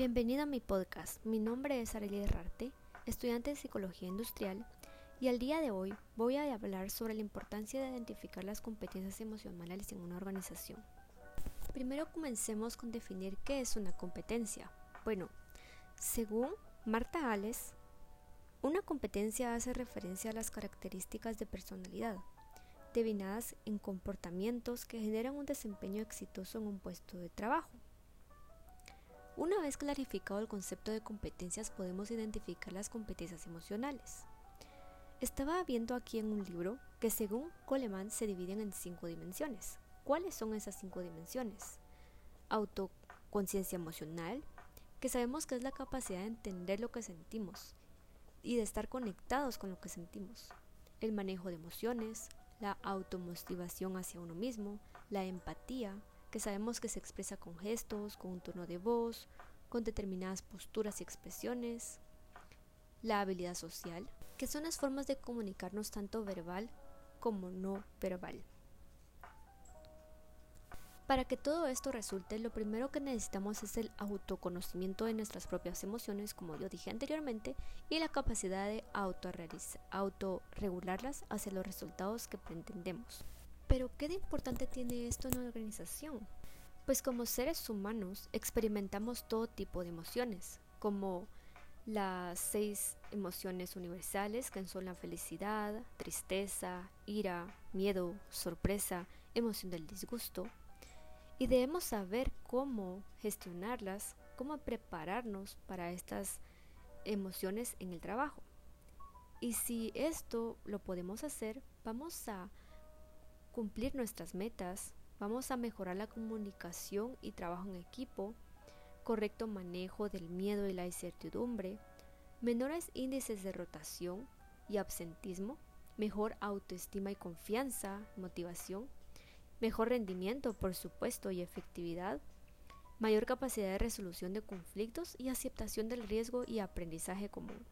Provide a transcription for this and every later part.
Bienvenido a mi podcast. Mi nombre es Arelia Herrarte, estudiante de Psicología Industrial, y al día de hoy voy a hablar sobre la importancia de identificar las competencias emocionales en una organización. Primero comencemos con definir qué es una competencia. Bueno, según Marta Ales, una competencia hace referencia a las características de personalidad, devinadas en comportamientos que generan un desempeño exitoso en un puesto de trabajo. Una vez clarificado el concepto de competencias podemos identificar las competencias emocionales. Estaba viendo aquí en un libro que según Coleman se dividen en cinco dimensiones. ¿Cuáles son esas cinco dimensiones? Autoconciencia emocional, que sabemos que es la capacidad de entender lo que sentimos y de estar conectados con lo que sentimos. El manejo de emociones, la automotivación hacia uno mismo, la empatía, que sabemos que se expresa con gestos, con un tono de voz, con determinadas posturas y expresiones. La habilidad social, que son las formas de comunicarnos tanto verbal como no verbal. Para que todo esto resulte, lo primero que necesitamos es el autoconocimiento de nuestras propias emociones, como yo dije anteriormente, y la capacidad de autorregularlas hacia los resultados que pretendemos. Pero ¿qué de importante tiene esto en una organización? Pues como seres humanos experimentamos todo tipo de emociones, como las seis emociones universales que son la felicidad, tristeza, ira, miedo, sorpresa, emoción del disgusto. Y debemos saber cómo gestionarlas, cómo prepararnos para estas emociones en el trabajo. Y si esto lo podemos hacer, vamos a cumplir nuestras metas, vamos a mejorar la comunicación y trabajo en equipo, correcto manejo del miedo y la incertidumbre, menores índices de rotación y absentismo, mejor autoestima y confianza, motivación, mejor rendimiento, por supuesto, y efectividad, mayor capacidad de resolución de conflictos y aceptación del riesgo y aprendizaje común.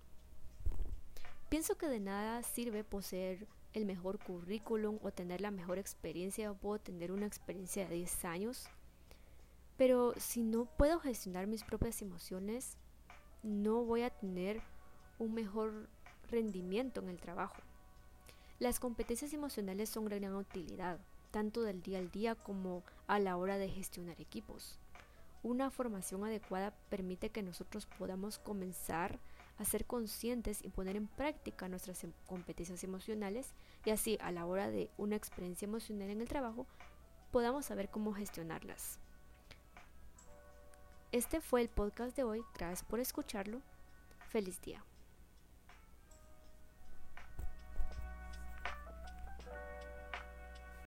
Pienso que de nada sirve poseer el mejor currículum o tener la mejor experiencia o puedo tener una experiencia de 10 años. Pero si no puedo gestionar mis propias emociones, no voy a tener un mejor rendimiento en el trabajo. Las competencias emocionales son de gran utilidad, tanto del día al día como a la hora de gestionar equipos. Una formación adecuada permite que nosotros podamos comenzar a ser conscientes y poner en práctica nuestras em, competencias emocionales y así a la hora de una experiencia emocional en el trabajo podamos saber cómo gestionarlas. Este fue el podcast de hoy, gracias por escucharlo. Feliz día.